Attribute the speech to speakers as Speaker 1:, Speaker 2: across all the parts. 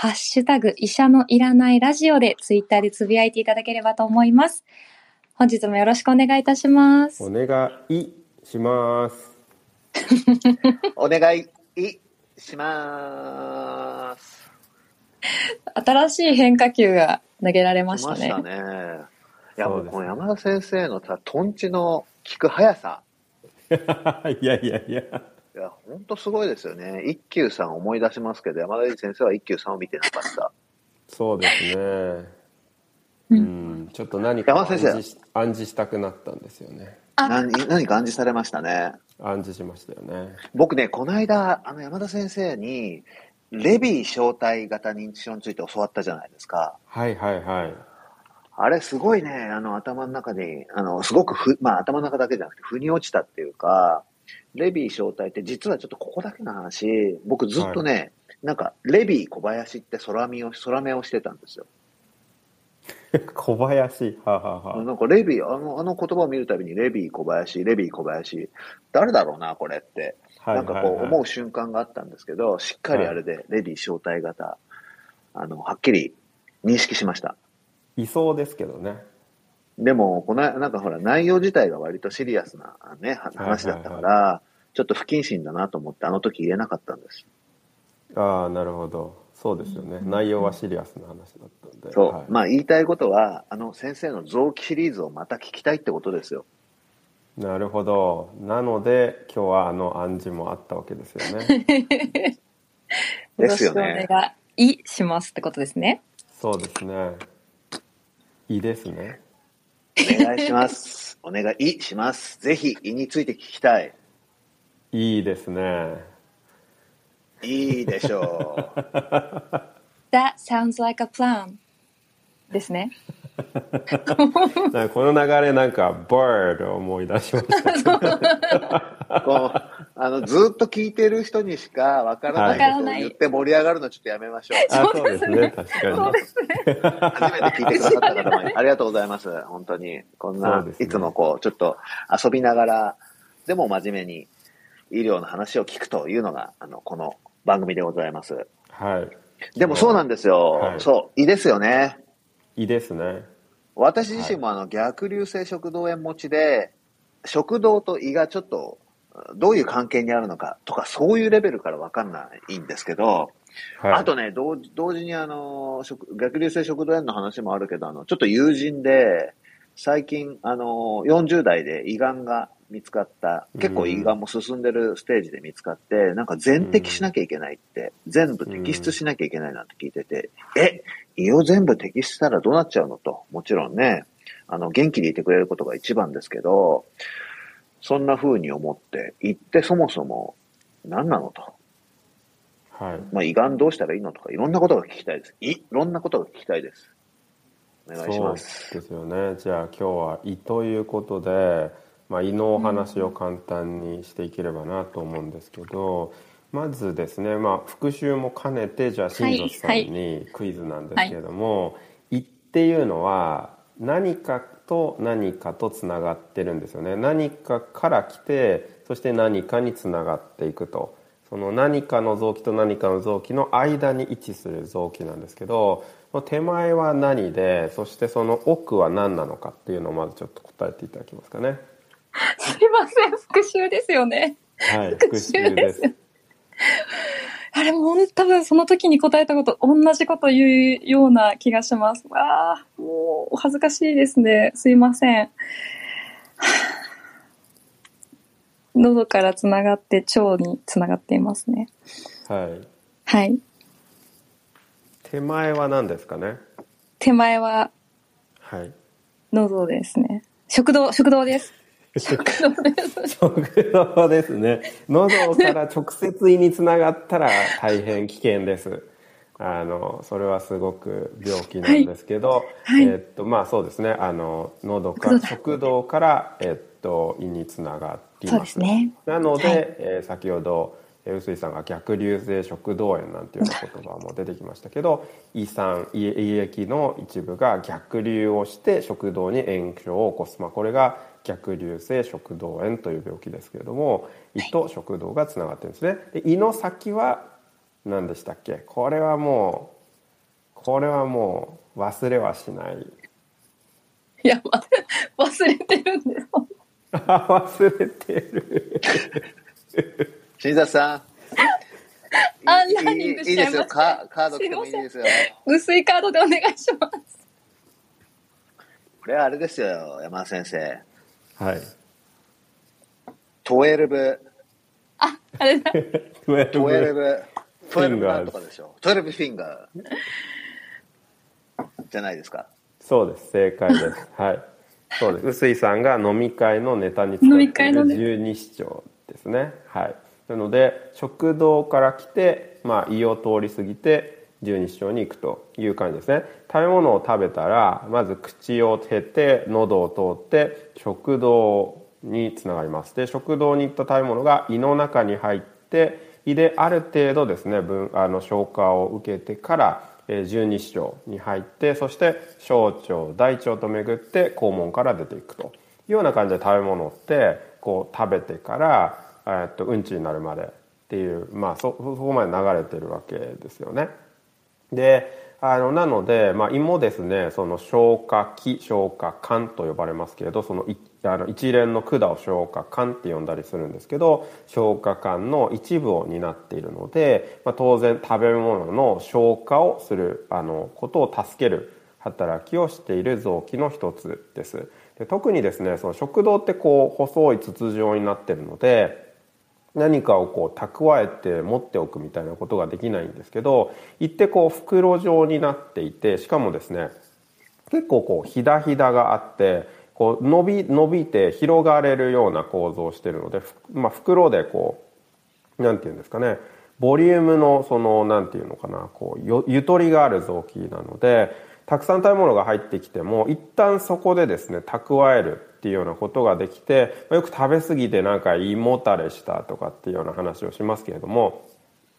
Speaker 1: ハッシュタグ医者のいらないラジオでツイッターでつぶやいていただければと思います本日もよろしくお願いいたします
Speaker 2: お願いします
Speaker 3: お願いします。
Speaker 1: 新しい変化球が投げられましたね
Speaker 3: 来ましたね。いや、もうこの山田先生のさ、トンチの聞く速さ。
Speaker 2: いやいやいや
Speaker 3: いや、ほんとすごいですよね。一休さん思い出しますけど、山田先生は一休さんを見てなかった。
Speaker 2: そうですね
Speaker 1: う
Speaker 2: うんんちょっと何か
Speaker 3: 山田先生
Speaker 2: 暗示し暗示したくなったんですよね
Speaker 1: あ
Speaker 3: 何何か暗示されましたね。
Speaker 2: 暗示しましたよね
Speaker 3: 僕ね、この間、あの山田先生に、レビー小体型認知症について教わったじゃないですか。
Speaker 2: はいはいはい
Speaker 3: あれすごいね、あの頭の中に、あの、すごくふ、まあ頭の中だけじゃなくて、腑に落ちたっていうか、レビー小体って実はちょっとここだけの話、僕ずっとね、なんか、レビー小林って空見を、空目をしてたんですよ。
Speaker 2: 小林？はあはあはあ。
Speaker 3: なんかレビー、あの、あの言葉を見るたびに、レビー小林、レビー小林、誰だろうな、これって。
Speaker 2: はい
Speaker 3: なんかこう思う瞬間があったんですけど、しっかりあれでレビー小体型、あの、はっきり認識しました。
Speaker 2: いそうですけどね
Speaker 3: でも、この、なんかほら、内容自体が割とシリアスなね、は話だったから、ちょっと不謹慎だなと思って、あの時言えなかったんです。
Speaker 2: ああなるほど。そうですよね。内容はシリアスな話だったんで。
Speaker 3: そう。
Speaker 2: はい。
Speaker 3: まあ、言いたいことは、あの先生の臓器シリーズをまた聞きたいってことですよ。
Speaker 2: なるほど。なので今日はあの暗示もあったわけですよね。
Speaker 3: ですよね。
Speaker 1: よろしくお願いしますってことですね。
Speaker 2: そうですね。いいですね
Speaker 3: お願いします。お願いします。ぜひ、胃について聞きたい。
Speaker 2: いいですね
Speaker 3: いいでしょう。
Speaker 1: That sounds like a plan ですね。
Speaker 2: この流れなんか bird を思い出しました
Speaker 3: こうあのずっと聞いてる人にしかわから
Speaker 2: はい
Speaker 3: ないことを言って盛り上がるのちょっとやめましょう。
Speaker 2: あそうですね確かに
Speaker 1: そうですね。
Speaker 3: 初めて聞いてくださった方もありがとうございます。本当に。こんな、
Speaker 2: ね
Speaker 3: いつもこう、ちょっと遊びながら、でも真面目に医療の話を聞くというのが、あの、この番組でございます。
Speaker 2: はい
Speaker 3: でもそうなんですよ。
Speaker 2: はい
Speaker 3: そう、いいですよね。
Speaker 2: いいですね。
Speaker 3: 私自身もあの、逆流性食道炎持ちで、食道と胃がちょっと、どういう関係にあるのかとか、そういうレベルからわかんないんですけど、
Speaker 2: はい。
Speaker 3: あとね、同時同時にあの、食逆流性食道炎の話もあるけど、あの、ちょっと友人で、最近、あの、40代で胃がんが見つかった、結構胃がんも進んでるステージで見つかって、なんか全摘しなきゃいけないって、全部摘出しなきゃいけないなんて聞いてて、え、胃を全部摘出したらどうなっちゃうの？と、もちろんね、あの、元気でいてくれることが一番ですけど、そんな風に思って、胃ってそもそも何なの？と。
Speaker 2: はい
Speaker 3: まあ、胃がんどうしたらいいの？とか、いろんなことが聞きたいです。いいろんなことが聞きたいです。お願いします。
Speaker 2: そうですよねじゃあ今日は胃ということで、まあ、胃のお話を簡単にしていければなと思うんですけど、まずですね、まあ、復習も兼ねてじゃあ新里さんにクイズなんですけれども、胃っていうのは何かと何かとつながってるんですよね。何かから来てそして何かにつながっていくと。その何かの臓器と何かの臓器の間に位置する臓器なんですけど手前は何でそしてその奥は何なのかっていうのをまずちょっと答えていただけますかね
Speaker 1: すいません、復習ですよね。
Speaker 2: はい
Speaker 1: 復
Speaker 2: 復
Speaker 1: 習で
Speaker 2: すす
Speaker 1: あれも多分その時に答えたこと同じこと言うような気がします。ああ、もうお恥ずかしいですね。すいません。喉からつながって腸につながっていますね。
Speaker 2: はい
Speaker 1: はい。
Speaker 2: 手前は何ですかね？
Speaker 1: 手前は
Speaker 2: はい
Speaker 1: 喉ですね。食道、食道です。食道です。
Speaker 2: 食道ですね。喉から直接胃につながったら大変危険です。あのそれはすごく病気なんですけど、
Speaker 1: はい。
Speaker 2: えっとまあそうですね。あの喉か
Speaker 1: 食道だ。
Speaker 2: 食道から、えっと、胃につながっていま
Speaker 1: ですすね。
Speaker 2: なので、
Speaker 1: はい。
Speaker 2: えー先ほどえー臼井さんが逆流性食道炎なんていうような言葉も出てきましたけど胃酸胃胃液の一部が逆流をして食道に炎症を起こす、まあ、これが逆流性食道炎という病気ですけれども胃と食道がつながってるんですね。で胃の先は何でしたっけ？これはもうこれはもう忘れはしない。
Speaker 1: いや、ま忘れてるんです。
Speaker 2: 忘れてる。
Speaker 3: 新里さん。
Speaker 1: あ
Speaker 3: いい
Speaker 1: ランニングしちゃいま
Speaker 3: カード来てもいいですよ。
Speaker 1: 薄いカードでお願いします。
Speaker 3: これはあれですよ、山田先生。
Speaker 2: はい。
Speaker 3: 12、
Speaker 1: あ、あれだ。
Speaker 2: 12
Speaker 3: 12、12
Speaker 2: Fingers
Speaker 3: なんとかでしょ。12フィンガー。じゃないですか。
Speaker 2: そうです。正解です。はい。そうです。臼井さんが飲み会のネタに使
Speaker 1: 飲
Speaker 2: っている
Speaker 1: み会のネタ
Speaker 2: 十二指腸ですね。はい。なので食道から来て、まあ、胃を通り過ぎて十二指腸に行くという感じですね。食べ物を食べたらまず口を経て喉を通って食道につながります。で食道に行った食べ物が胃の中に入って胃である程度ですね分あの消化を受けてからえ十二指腸に入ってそして小腸大腸と巡って肛門から出ていくと。いうような感じで食べ物ってこう食べてから、えっとうんちになるまでっていうまあそそこまで流れてるわけですよね。であのなので、まあ、胃もですねその消化器消化管と呼ばれますけれどそのあの一連の管を消化管って呼んだりするんですけど消化管の一部を担っているので、まあ、当然食べ物の消化をするあのことを助ける働きをしている臓器の一つです。で特にですねその食道ってこう細い筒状になってるので何かをこう蓄えて持っておくみたいなことができないんですけど胃ってこう袋状になっていてしかもですね結構こうひだひだがあってこう伸び伸びて広がれるような構造をしているので、まあ、袋でこうなんていうんですかねボリュームのそのなんていうのかなこうよゆとりがある臓器なのでたくさん食べ物が入ってきても一旦そこでですね蓄えるっていうようなことができてよく食べ過ぎてなんか胃もたれしたとかっていうような話をしますけれども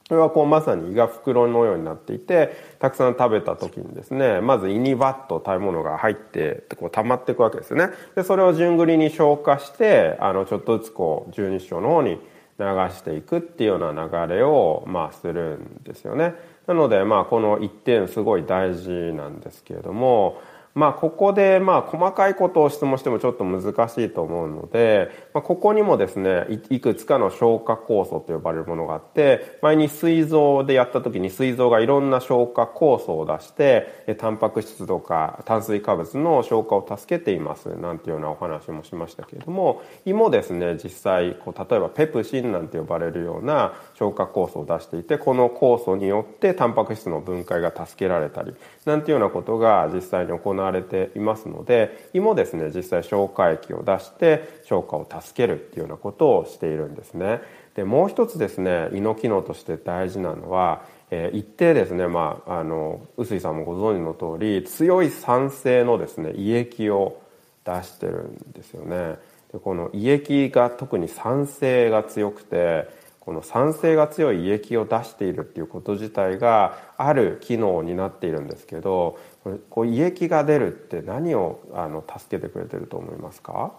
Speaker 2: それはこうまさに胃が袋のようになっていてたくさん食べた時にですねまず胃にバッと食べ物が入ってこう溜まっていくわけですよね。でそれを順繰りに消化してあのちょっとずつこう十二指腸の方に流していくっていうような流れをまあするんですよね。なのでまあこの一点すごい大事なんですけれどもまあここでまあ細かいことを質問してもちょっと難しいと思うので、まあ、ここにもですねいいくつかの消化酵素と呼ばれるものがあって前に膵臓でやった時に膵臓がいろんな消化酵素を出してタンパク質とか炭水化物の消化を助けていますなんていうようなお話もしましたけれども胃もですね実際こう例えばペプシンなんて呼ばれるような消化酵素を出していてこの酵素によってタンパク質の分解が助けられたりなんていうようなことが実際に行わわれていますので胃もですね実際消化液を出して消化を助けるっていうようなことをしているんですね。でもう一つですね胃の機能として大事なのは、えー一定ですねまああの臼井さんもご存知の通り強い酸性のですね胃液を出してるんですよね。でこの胃液が特に酸性が強くてこの酸性が強い胃液を出しているっていうこと自体がある機能になっているんですけどこれこう胃液が出るって何をあの助けてくれてると思いますか？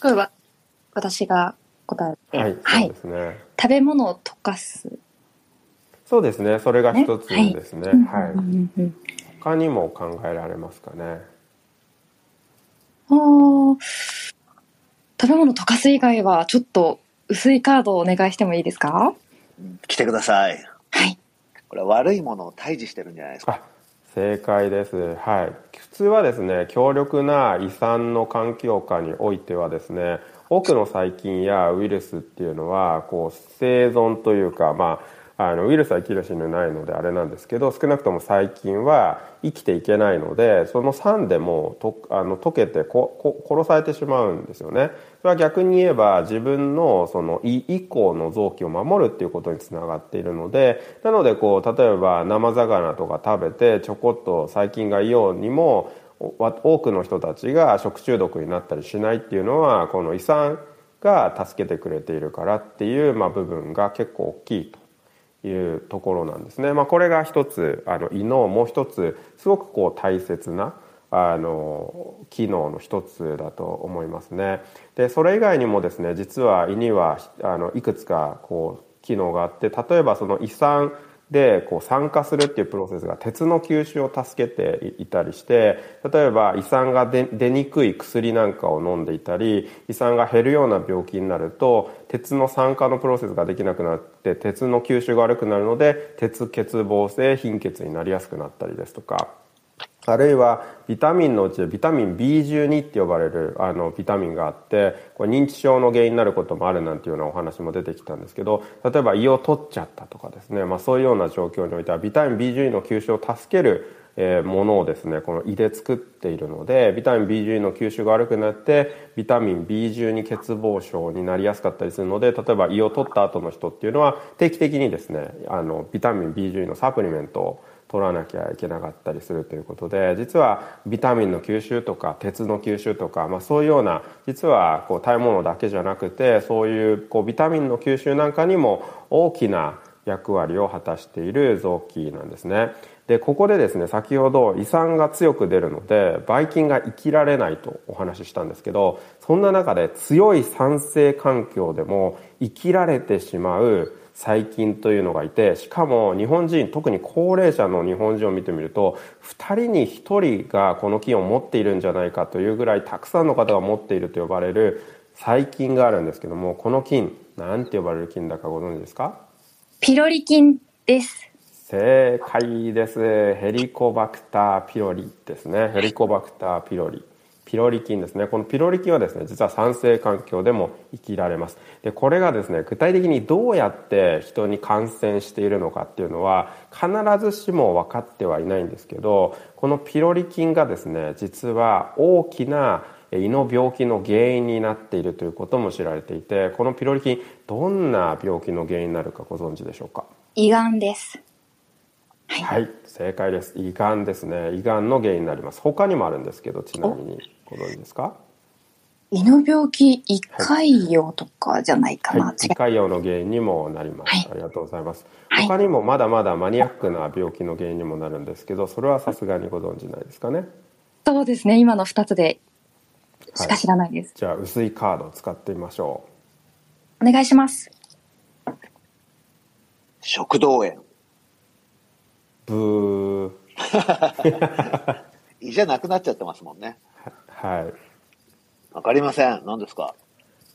Speaker 1: これは私が答えて、
Speaker 2: はい、
Speaker 1: はい。
Speaker 2: そうですね。
Speaker 1: 食べ物を溶かす。
Speaker 2: そうですね。それが一つですね。
Speaker 1: うん
Speaker 2: はい、
Speaker 1: うんうんうん
Speaker 2: 他にも考えられますかね？
Speaker 1: あー。食べ物溶かす以外はちょっと薄いカードをお願いしてもいいですか？
Speaker 3: 来てください。
Speaker 1: はい。
Speaker 3: これは悪いものを退治してるんじゃないですか。
Speaker 2: 正解です。はい。普通はですね強力な胃酸の環境下においてはですね多くの細菌やウイルスっていうのはこう生存というかまああのウイルスは生きる死ぬないのであれなんですけど少なくとも細菌は生きていけないのでその酸でもとあの溶けてこ殺されてしまうんですよね。それは逆に言えば自分のその胃以降の臓器を守るっていうことにつながっているのでなのでこう例えば生魚とか食べてちょこっと細菌がいようにも多くの人たちが食中毒になったりしないっていうのはこの胃酸が助けてくれているからっていう、まあ、部分が結構大きいというところなんですね。まあ、これが一つあの胃のもう一つすごくこう大切なあの機能の一つだと思いますね。でそれ以外にもですね実は胃にはあのいくつかこう機能があって例えばその胃酸でこう酸化するっていうプロセスが鉄の吸収を助けていたりして例えば胃酸が出にくい薬なんかを飲んでいたり胃酸が減るような病気になると鉄の酸化のプロセスができなくなって鉄の吸収が悪くなるので鉄欠乏性貧血になりやすくなったりですとか。あるいはビタミンのうちでビタミン B12 って呼ばれるあのビタミンがあってこれ認知症の原因になることもあるなんていうようなお話も出てきたんですけど例えば胃を取っちゃったとかですね、まあ、そういうような状況においてはビタミン B12 の吸収を助けるものをですねこの胃で作っているのでビタミン B12 の吸収が悪くなってビタミン B12 欠乏症になりやすかったりするので例えば胃を取った後の人っていうのは定期的にですねあのビタミン B12 のサプリメントを取らなきゃいけなかったりするということで実はビタミンの吸収とか鉄の吸収とか、まあ、そういうような実はこう食べ物だけじゃなくてそういうこうビタミンの吸収なんかにも大きな役割を果たしている臓器なんですね。でここでですね先ほど胃酸が強く出るのでばい菌が生きられないとお話ししたんですけどそんな中で強い酸性環境でも生きられてしまう細菌というのがいてしかも日本人特に高齢者の日本人を見てみると2人に1人がこの菌を持っているんじゃないかというぐらいたくさんの方が持っていると呼ばれる細菌があるんですけどもこの菌何て呼ばれる菌だかご存知ですか？
Speaker 1: ピロリ菌です。
Speaker 2: 正解です。ヘリコバクターピロリですね。ヘリコバクターピロリピロリ菌ですね。このピロリ菌はですね実は酸性環境でも生きられます。でこれがですね具体的にどうやって人に感染しているのかっていうのは必ずしも分かってはいないんですけどこのピロリ菌がですね実は大きな胃の病気の原因になっているということも知られていてこのピロリ菌どんな病気の原因になるかご存知でしょうか？
Speaker 1: 胃がんです。
Speaker 2: はい、はい、正解です。胃がんですね。胃がんの原因になります。他にもあるんですけどちなみにご存知ですか？
Speaker 1: 胃の病気胃潰瘍とかじゃないかな、はい、
Speaker 2: 胃潰瘍の原因にもなります、はい、ありがとうございます、他にもまだまだマニアックな病気の原因にもなるんですけどそれはさすがにご存知ないですかね？
Speaker 1: そうですね。今の2つでしか知らないです、
Speaker 2: じゃあ薄いカードを使ってみましょ
Speaker 1: う。お願いします。
Speaker 3: 食道炎。
Speaker 2: ブー。
Speaker 3: 胃じゃなくなっちゃってますもんね。
Speaker 2: はい。
Speaker 3: わかりません。何ですか？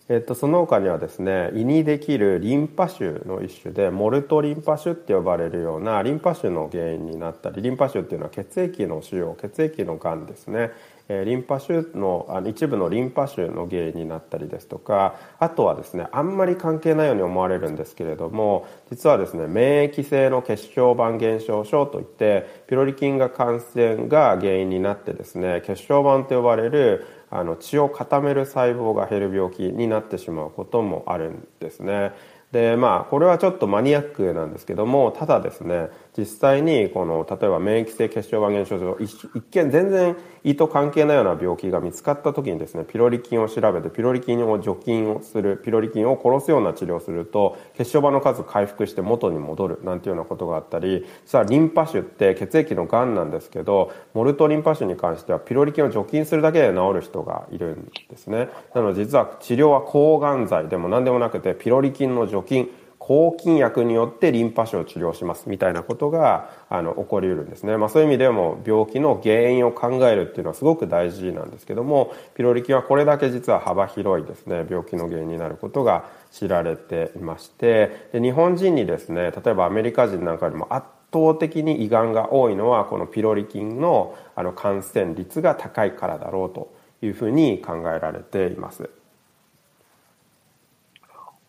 Speaker 2: えっと、その他にはですね胃にできるリンパ腫の一種でモルトリンパ腫って呼ばれるようなリンパ腫の原因になったりリンパ腫っていうのは血液の腫瘍血液のがんですねえリンパ腫のあの一部のリンパ腫の原因になったりですとかあとはですねあんまり関係ないように思われるんですけれども実はですね免疫性の血小板減少症といってピロリ菌が感染が原因になってですね血小板と呼ばれるあの血を固める細胞が減る病気になってしまうこともあるんですね。でまあこれはちょっとマニアックなんですけどもただですね実際にこの例えば免疫性血小板減少症一見全然胃と関係ないような病気が見つかった時にですねピロリ菌を調べてピロリ菌を除菌をするピロリ菌を殺すような治療をすると血小板の数回復して元に戻るなんていうようなことがあったり実はリンパ腫って血液のがんなんですけどモルトリンパ腫に関してはピロリ菌を除菌するだけで治る人がいるんですね。なので実は治療は抗がん剤でも何でもなくてピロリ菌の除菌抗菌薬によってリンパ腫を治療しますみたいなことがあの起こりうるんですね、まあ、そういう意味でも病気の原因を考えるっていうのはすごく大事なんですけどもピロリ菌はこれだけ実は幅広いですね病気の原因になることが知られていましてで日本人にですね例えばアメリカ人なんかよりも圧倒的に胃がんが多いのはこのピロリ菌のあの感染率が高いからだろうというふうに考えられています。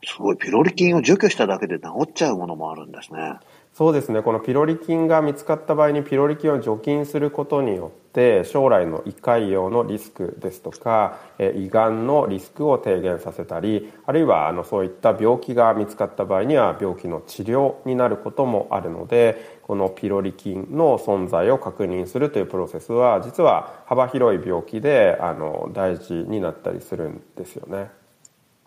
Speaker 3: すごい、ピロリ菌を除去しただけで治っちゃうものもあるんですね。
Speaker 2: そうですねこのピロリ菌が見つかった場合にピロリ菌を除菌することによって将来の胃潰瘍のリスクですとか胃がんのリスクを低減させたりあるいはあのそういった病気が見つかった場合には病気の治療になることもあるのでこのピロリ菌の存在を確認するというプロセスは実は幅広い病気であの大事になったりするんですよね。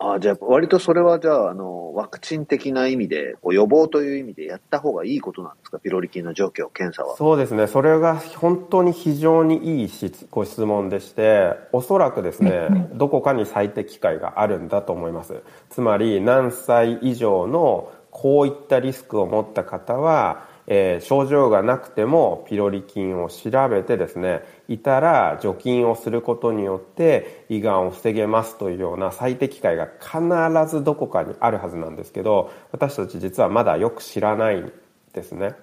Speaker 3: あじゃあ、割とそれはじゃあ、あの、ワクチン的な意味で、こう予防という意味でやった方がいいことなんですか、ピロリ菌の状況、検査は。
Speaker 2: そうですね、それが本当に非常にいいご質問でして、おそらくですね、どこかに最適解があるんだと思います。つまり、何歳以上のこういったリスクを持った方は、えー、症状がなくてもピロリ菌を調べてですねいたら除菌をすることによって胃がんを防げますというような最適解が必ずどこかにあるはずなんですけど私たち実はまだよく知らないんですね。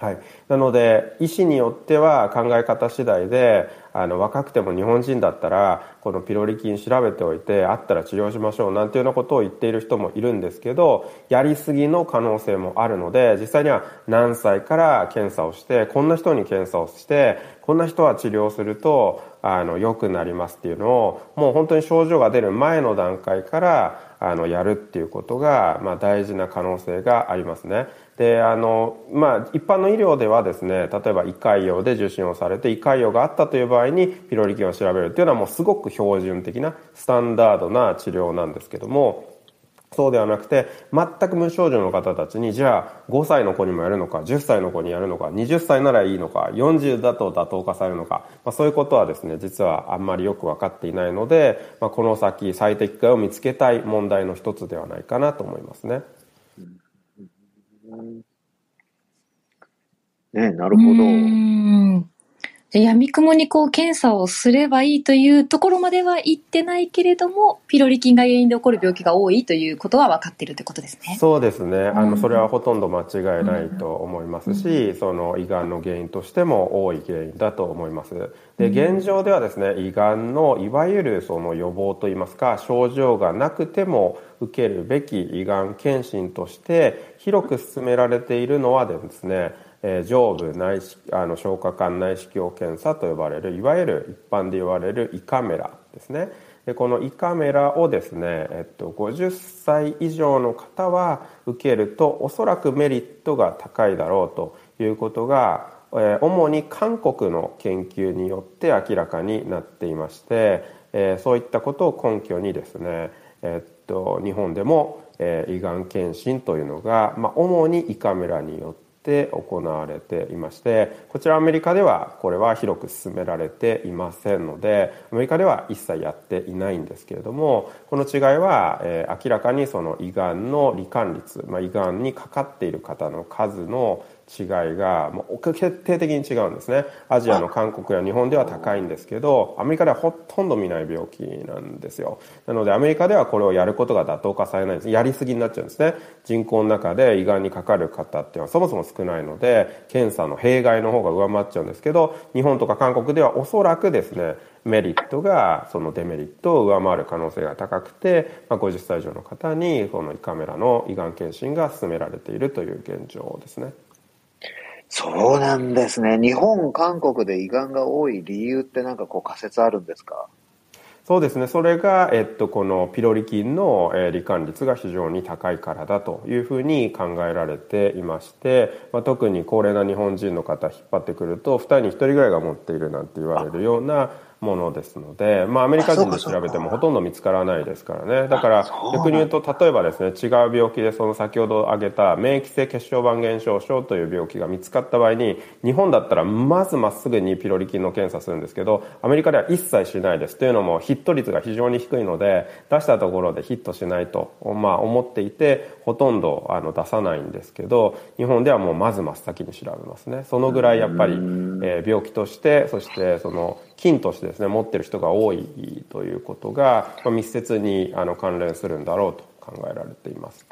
Speaker 2: はい、なので医師によっては考え方次第であの若くても日本人だったらこのピロリ菌調べておいてあったら治療しましょうなんていうようなことを言っている人もいるんですけどやりすぎの可能性もあるので実際には何歳から検査をしてこんな人に検査をしてこんな人は治療するとあの良くなりますっていうのをもう本当に症状が出る前の段階からあのやるっていうことが、まあ、大事な可能性がありますね。であのまあ、一般の医療ではですね例えば胃潰瘍で受診をされて胃潰瘍があったという場合にピロリ菌を調べるっていうのはもうすごく標準的なスタンダードな治療なんですけどもそうではなくて全く無症状の方たちにじゃあ5歳の子にもやるのか10歳の子にやるのか20歳ならいいのか40だと妥当化されるのか、まあ、そういうことはですね実はあんまりよく分かっていないので、まあ、この先最適解を見つけたい問題の一つではないかなと思いますね。
Speaker 3: ね、なるほど。
Speaker 1: じゃ闇雲にこう検査をすればいいというところまでは言ってないけれども、ピロリ菌が原因で起こる病気が多いということは分かっているということですね。
Speaker 2: そうですね。あの、それはほとんど間違いないと思いますし、その胃がんの原因としても多い原因だと思います。で、現状ではですね、胃がんのいわゆるその予防といいますか、症状がなくても受けるべき胃がん検診として広く進められているのはですね、えー、上部内視あの消化管内視鏡検査と呼ばれるいわゆる一般で言われる胃カメラですね。でこの胃カメラをですね、えっと、50歳以上の方は受けるとおそらくメリットが高いだろうということが、えー、主に韓国の研究によって明らかになっていまして、えー、そういったことを根拠にですね、えっと、日本でも、え、胃がん検診というのが、まあ、主に胃カメラによって行われていましてこちらアメリカではこれは広く進められていませんのでアメリカでは一切やっていないんですけれどもこの違いは、えー、明らかにその胃がんの罹患率、まあ、胃がんにかかっている方の数の違いがもう決定的に違うんですね。アジアの韓国や日本では高いんですけどアメリカではほとんど見ない病気なんですよ。なのでアメリカではこれをやることが妥当化されないんです。やりすぎになっちゃうんですね。人口の中で胃がんにかかる方っていうのはそもそも少ないので検査の弊害の方が上回っちゃうんですけど日本とか韓国ではおそらくですねメリットがそのデメリットを上回る可能性が高くて、まあ、50歳以上の方にこの胃カメラの胃がん検診が進められているという現状ですね。
Speaker 3: そうなんですね。日本、韓国で胃がんが多い理由ってなんかこう仮説あるんですか？
Speaker 2: そうですね。それが、えっと、このピロリ菌の、え、罹患率が非常に高いからだというふうに考えられていまして、まあ、特に高齢な日本人の方引っ張ってくると、2人に1人ぐらいが持っているなんて言われるようなものですので、まあ、アメリカ人で調べてもほとんど見つからないですからね。だから逆に言うと例えばですね違う病気でその先ほど挙げた免疫性血小板減少症という病気が見つかった場合に日本だったらまずまっすぐにピロリ菌の検査するんですけどアメリカでは一切しないですというのもヒット率が非常に低いので出したところでヒットしないと、まあ、思っていてほとんどあの出さないんですけど日本ではもうまず真っ先に調べますね。そのぐらいやっぱり、えー、病気としてそしてその菌としてですね持ってる人が多いということが、まあ、密接にあの関連するんだろうと考えられています。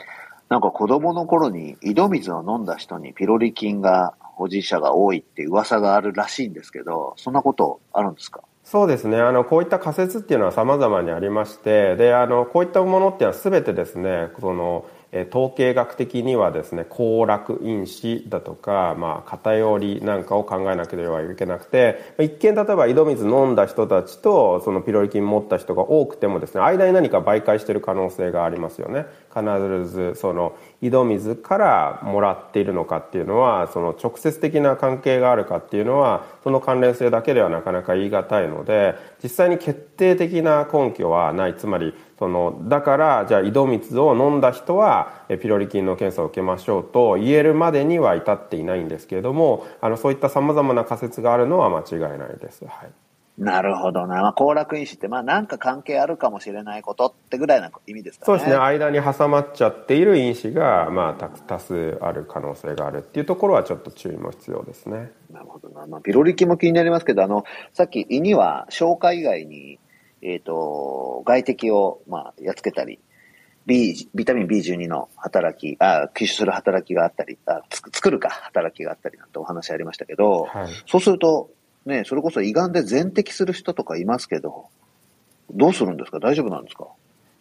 Speaker 3: なんか子供の頃に井戸水を飲んだ人にピロリ菌が保持者が多いって噂があるらしいんですけどそんなことあるんですか？
Speaker 2: そうですね。あのこういった仮説っていうのは様々にありましてであのこういったものっていうのは全てですねその統計学的にはですね行楽因子だとか、まあ、偏りなんかを考えなければいけなくて一見例えば井戸水飲んだ人たちとそのピロリ菌持った人が多くてもですね間に何か媒介してる可能性がありますよね。必ずその井戸水からもらっているのかっていうのはその直接的な関係があるかっていうのはその関連性だけではなかなか言い難いので実際に決定的な根拠はないつまりそのだからじゃあ井戸水を飲んだ人はピロリ菌の検査を受けましょうと言えるまでには至っていないんですけれどもあのそういったさまざまな仮説があるのは間違いないです。はい
Speaker 3: なるほどな。まあ、行楽因子って、まあ、なんか関係あるかもしれないことってぐらいな意味ですかね。
Speaker 2: そうですね。間に挟まっちゃっている因子が、まあ、多数ある可能性があるっていうところはちょっと注意も必要ですね。
Speaker 3: なるほどな。まあ、ピロリ菌も気になりますけど、あの、さっき胃には消化以外に、えっ、ー、と、外敵を、まあ、やっつけたり、B、ビタミン B12 の働き、あ、吸収する働きがあったり、あ作るか、働きがあったりなんてお話ありましたけど、はい、そうすると、ね、それこそ胃がんで全摘する人とかいますけど、どうするんですか？大丈夫なんですか？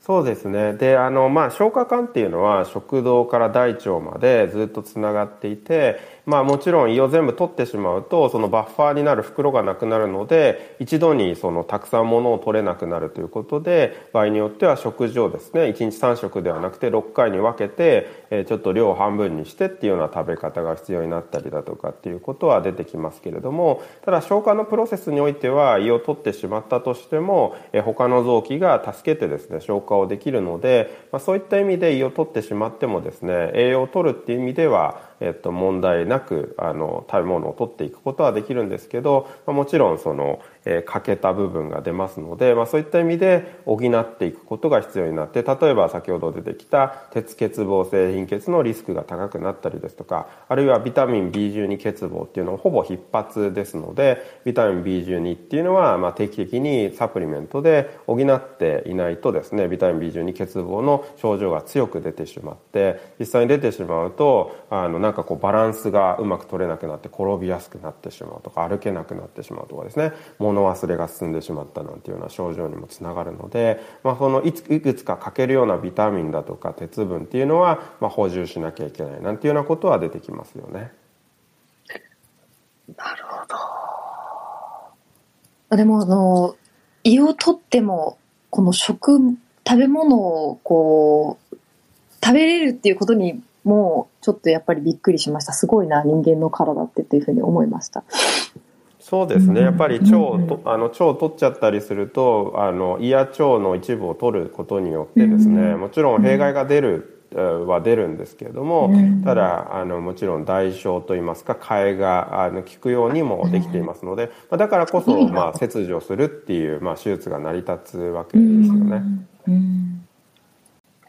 Speaker 2: そうですね。で、あの、まあ、消化管っていうのは食道から大腸までずっとつながっていて、まあもちろん胃を全部取ってしまうとそのバッファーになる袋がなくなるので一度にそのたくさんものを取れなくなるということで場合によっては食事をですね1日3食ではなくて6回に分けてちょっと量を半分にしてっていうような食べ方が必要になったりだとかっていうことは出てきますけれどもただ消化のプロセスにおいては胃を取ってしまったとしても他の臓器が助けてですね消化をできるので、まあ、そういった意味で胃を取ってしまってもですね栄養を取るっていう意味ではえっと、問題なくあの食べ物を取っていくことはできるんですけど、まあ、もちろんそのえ欠けた部分が出ますので、まあ、そういった意味で補っていくことが必要になって例えば先ほど出てきた鉄欠乏性貧血のリスクが高くなったりですとかあるいはビタミン B12 欠乏っていうのはほぼ必発ですのでビタミン B12 っていうのはま定期的にサプリメントで補っていないとですねビタミン B12 欠乏の症状が強く出てしまって実際に出てしまうとあのなんかこうバランスがうまく取れなくなって転びやすくなってしまうとか歩けなくなってしまうとかですね物忘れが進んでしまったなんていうような症状にもつながるので、まあ、そのいくつか欠けるようなビタミンだとか鉄分っていうのは、まあ、補充しなきゃいけないなんていうようなことは出てきますよね。
Speaker 3: なるほ
Speaker 1: ど。でもあの胃をとってもこの食食べ物をこう食べれるっていうことにもうちょっとやっぱりびっくりしました。すごいな人間の体ってというふうに思いました。
Speaker 2: そうですね。やっぱり腸をあの腸を取っちゃったりするとあの胃や腸の一部を取ることによってですねもちろん弊害が出るは出るんですけれどもただあのもちろん代償といいますか替えがあの効くようにもできていますので、まあ、だからこそ、まあ、切除するっていう、まあ、手術が成り立つわけですよね。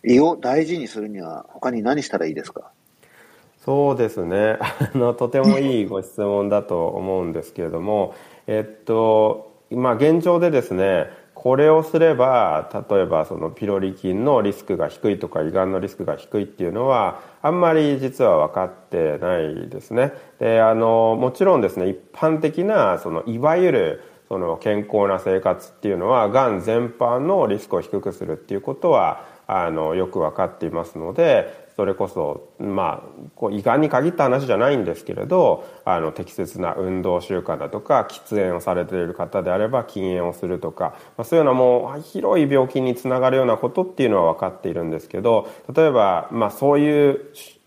Speaker 3: 胃を大事にするには他に何したらいいですか？
Speaker 2: そうですね あのとてもいいご質問だと思うんですけれどもえっとまあ現状でですねこれをすれば例えばそのピロリ菌のリスクが低いとか胃がんのリスクが低いっていうのはあんまり実は分かってないですね。であのもちろんですね一般的なそのいわゆるその健康な生活っていうのはがん全般のリスクを低くするっていうことはあのよく分かっていますのでそれこそまあこう胃がんに限った話じゃないんですけれどあの適切な運動習慣だとか喫煙をされている方であれば禁煙をするとか、まあ、そういうようなもう広い病気につながるようなことっていうのは分かっているんですけど例えば、まあ、そういう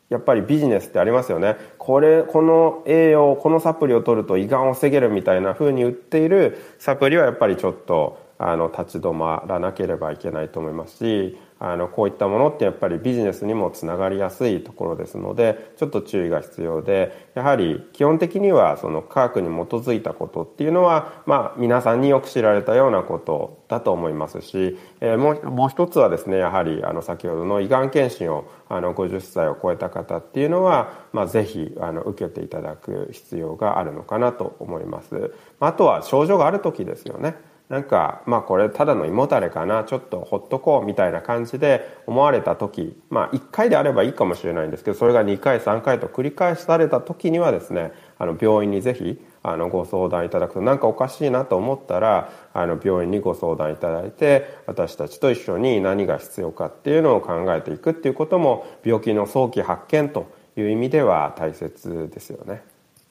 Speaker 2: やっぱりビジネスってありますよね。これ、この栄養、このサプリを取ると胃がんを防げるみたいな風に売っているサプリはやっぱりちょっとあの立ち止まらなければいけないと思いますしあのこういったものってやっぱりビジネスにもつながりやすいところですのでちょっと注意が必要でやはり基本的にはその科学に基づいたことっていうのは、まあ、皆さんによく知られたようなことだと思いますし、えー、もうもう一つはですねやはりあの先ほどの胃がん検診をあの50歳を超えた方っていうのは、まあ、ぜひあの受けていただく必要があるのかなと思います。あとは症状がある時ですよね。なんかまあこれただの胃もたれかなちょっとほっとこうみたいな感じで思われた時まあ1回であればいいかもしれないんですけどそれが2回3回と繰り返された時にはですねあの病院にぜひあのご相談いただくと何かおかしいなと思ったらあの病院にご相談いただいて私たちと一緒に何が必要かっていうのを考えていくっていうことも病気の早期発見という意味では大切ですよね。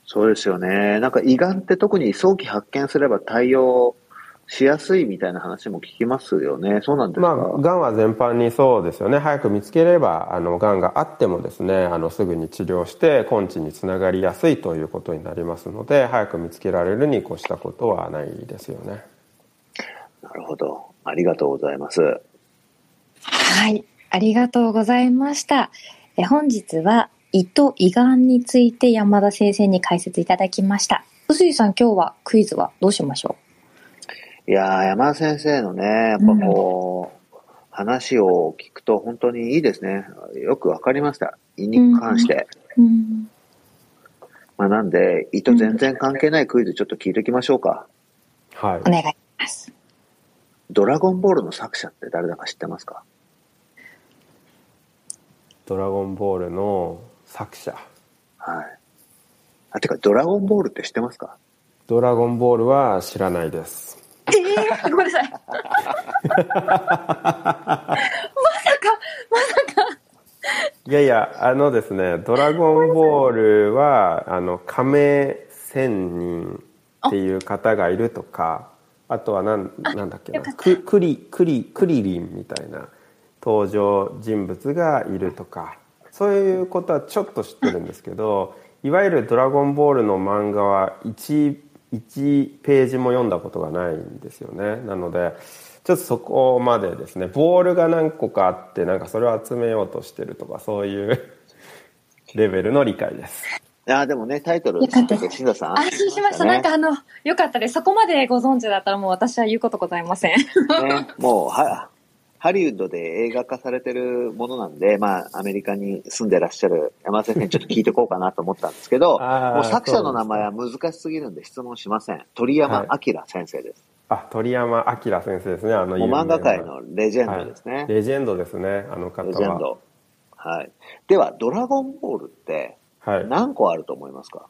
Speaker 3: そうですよね。なんか胃がんって特に早期発見すれば対応しやすいみたいな話も聞きますよね。そうなんですか？
Speaker 2: まあ、がんは全般にそうですよね。早く見つければ、あの、がんがあってもですね、あの、すぐに治療して根治につながりやすいということになりますので、早く見つけられるに越したことはないですよね。
Speaker 3: なるほど。ありがとうございます。
Speaker 1: はい。ありがとうございました。え本日は、胃と胃がんについて山田先生に解説いただきました。臼井さん、今日はクイズはどうしましょ
Speaker 3: う？いやー、山田先生のね、やっぱこう、うん、話を聞くと本当にいいですね。よくわかりました。胃に関して。うん、うん、まあ、なんで、胃と全然関係ないクイズちょっと聞いておきましょうか。
Speaker 2: はい。お
Speaker 1: 願いします。
Speaker 3: ドラゴンボールの作者って誰だか知ってますか？
Speaker 2: ドラゴンボールの作者。
Speaker 3: はい。あ、てか、ドラゴンボールって知ってますか？
Speaker 2: ドラゴンボールは知らないです。
Speaker 1: えー、ごめんなさい。まさか、まさか。
Speaker 2: いやいや、あのですね、ドラゴンボールは、あの、亀仙人っていう方がいるとか、あとはなん、なんだっけな、ククリ、クリ、クリリンみたいな登場人物がいるとか、そういうことはちょっと知ってるんですけどいわゆる「ドラゴンボール」の漫画は 1, 1ページも読んだことがないんですよねなのでちょっとそこまでですねボールが何個かあってなんかそれを集めようとしてるとかそういう レベルの理解です。
Speaker 3: いやでもね、タイトル、新田さん。
Speaker 1: 安心しました。なんかあの、よかったです。そこまでご存知だったらもう私は言うことございません。
Speaker 3: ね、もう、は、ハリウッドで映画化されてるものなんで、まあ、アメリカに住んでらっしゃる山田先生にちょっと聞いていこうかなと思ったんですけど、もう作者の名前は難しすぎるんで質問しません。鳥山明先生です。
Speaker 2: はい、あ、鳥山明先生ですね。あの、
Speaker 3: 漫画界のレジェンドですね、
Speaker 2: はい、レジェンドですね、あの方は。レジェンド。
Speaker 3: はい。では、ドラゴンボールって、何個あると思いますか、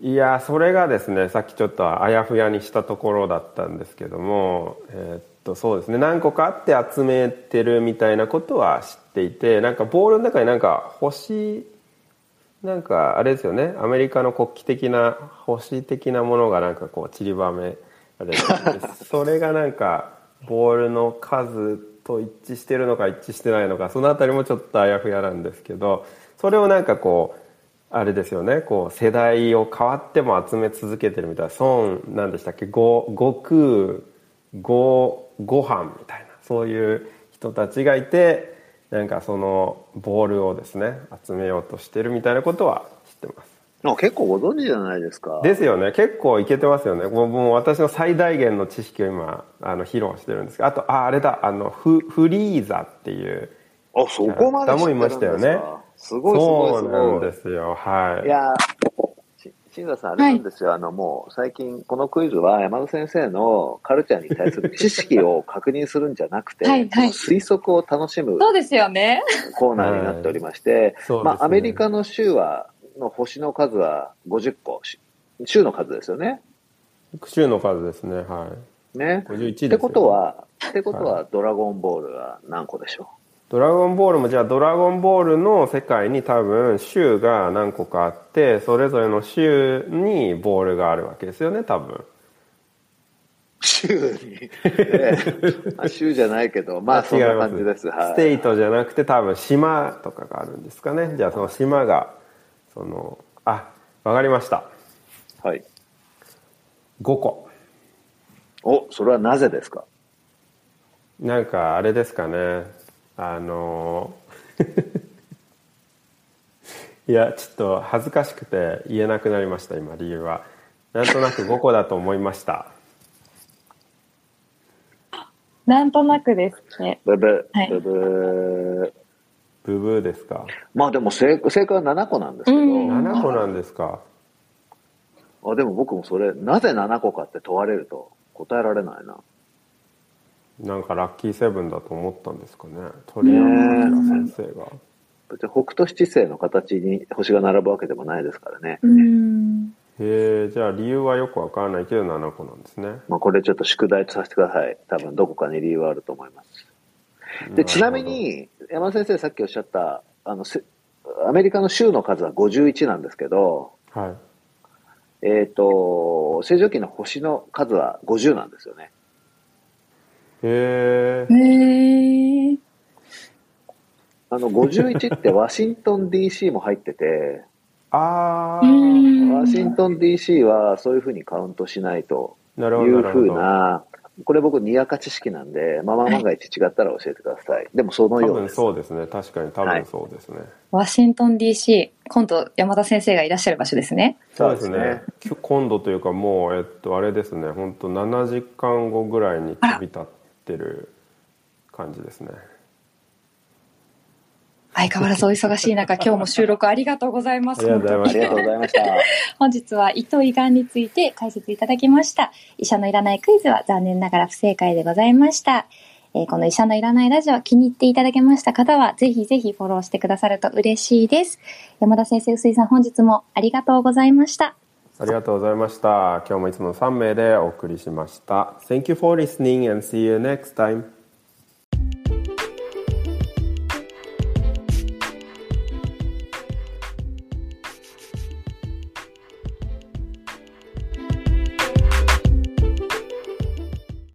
Speaker 2: いやそれがですねさっきちょっとあやふやにしたところだったんですけども、えー、っとそうですね。何個かあって集めてるみたいなことは知っていてなんかボールの中になんか星なんかあれですよね。アメリカの国旗的な星的なものがなんかこう散りばめられて それがなんかボールの数と一致してるのか一致してないのかその辺りもちょっとあやふやなんですけどそれをなんかこうあれですよね。こう世代を変わっても集め続けてるみたいな。孫何でしたっけ？悟空ごご飯みたいなそういう人たちがいてなんかそのボールをですね集めようとしてるみたいなことは知ってます。
Speaker 3: あ結構ご存知じゃないですか。
Speaker 2: ですよね。結構いけてますよね。もうもう私の最大限の知識を今あの披露してるんですけど。あとああれだ。あのフフリーザっていう
Speaker 3: あそこまで知ってるんですか。もいましたよね。すごいすごい
Speaker 2: すごい。そうなんですよ。はい。
Speaker 3: いや新田さん、あれなんですよ、はい、あの、もう最近このクイズは山田先生のカルチャーに対する知識を確認するんじゃなくて、はいはい、推測を楽しむ
Speaker 1: そうですよね。
Speaker 3: コーナーになっておりまして、はい、まあ、アメリカの州は、の星の数は50個、州の数ですよね。
Speaker 2: 州の数ですね、はい。
Speaker 3: ね。51です、ってことは、ってことは、ドラゴンボールは何個でしょう？
Speaker 2: ドラゴンボールもじゃあドラゴンボールの世界に多分州が何個かあってそれぞれの州にボールがあるわけですよね多分。
Speaker 3: 州に、あ、州じゃないけどまあそんな感じです、
Speaker 2: はい、ステイトじゃなくて多分島とかがあるんですかね。じゃあその島がそのあわかりました。
Speaker 3: はい。
Speaker 2: 5個。
Speaker 3: おそれはなぜですか？
Speaker 2: なんかあれですかねあの いやちょっと恥ずかしくて言えなくなりました今理由は。なんとなく5個だと思いました。
Speaker 1: なんとなくですね。
Speaker 3: ブブー、はい、ブブー。
Speaker 2: ブブーですか？
Speaker 3: まあでも正正解は7個なんですけど、うん、
Speaker 2: 7個なんですか？
Speaker 3: あでも僕もそれなぜ7個かって問われると答えられないな
Speaker 2: なんかラッキーセブンだと思ったんですかね鳥山明先生が。
Speaker 3: 別に北斗七星の形に星が並ぶわけでもないですからね。
Speaker 2: へえじゃあ理由はよくわからないけど7個なんですね
Speaker 3: まあ、これちょっと宿題とさせてください。多分どこかに理由はあると思います。で、ちなみに、山田先生さっきおっしゃった、あの、せアメリカの州の数は51なんですけど、
Speaker 2: はい
Speaker 3: えっ、と、正常期の星の数は50なんですよね。
Speaker 2: へえ。
Speaker 3: あの、51ってワシントン DC も入ってて、
Speaker 1: う
Speaker 2: ああ
Speaker 1: ん
Speaker 3: ワシントン DC はそういうふうにカウントしないと
Speaker 2: なるほ
Speaker 3: いうふう
Speaker 2: どなるほど
Speaker 3: な、これ僕にやか知識なんで、まあまあ万が一違ったら教えてください。でもそのようです。
Speaker 2: そうですね確かに多分そうですね、
Speaker 1: ワシントン DC、今度山田先生がいらっしゃる場所ですね。
Speaker 2: そうですね今度というかもうえっとあれですね本当7時間後ぐらいに飛び立ってる感じですね
Speaker 1: 相変わらずお忙しい中、今日も収録ありがとうございます。
Speaker 2: ありがとうございまし
Speaker 3: ありがとうございました。
Speaker 1: 本 日は胃と胃がんについて解説いただきました。医者のいらないクイズは残念ながら不正解でございました。えーこの医者のいらないラジオ気に入っていただけました方は、ぜひぜひフォローしてくださると嬉しいです。山田先生、臼井さん、本日もありがとうございました。
Speaker 2: ありがとうございました今日もいつもの3名でお送りしました Thank you for listening and see you next time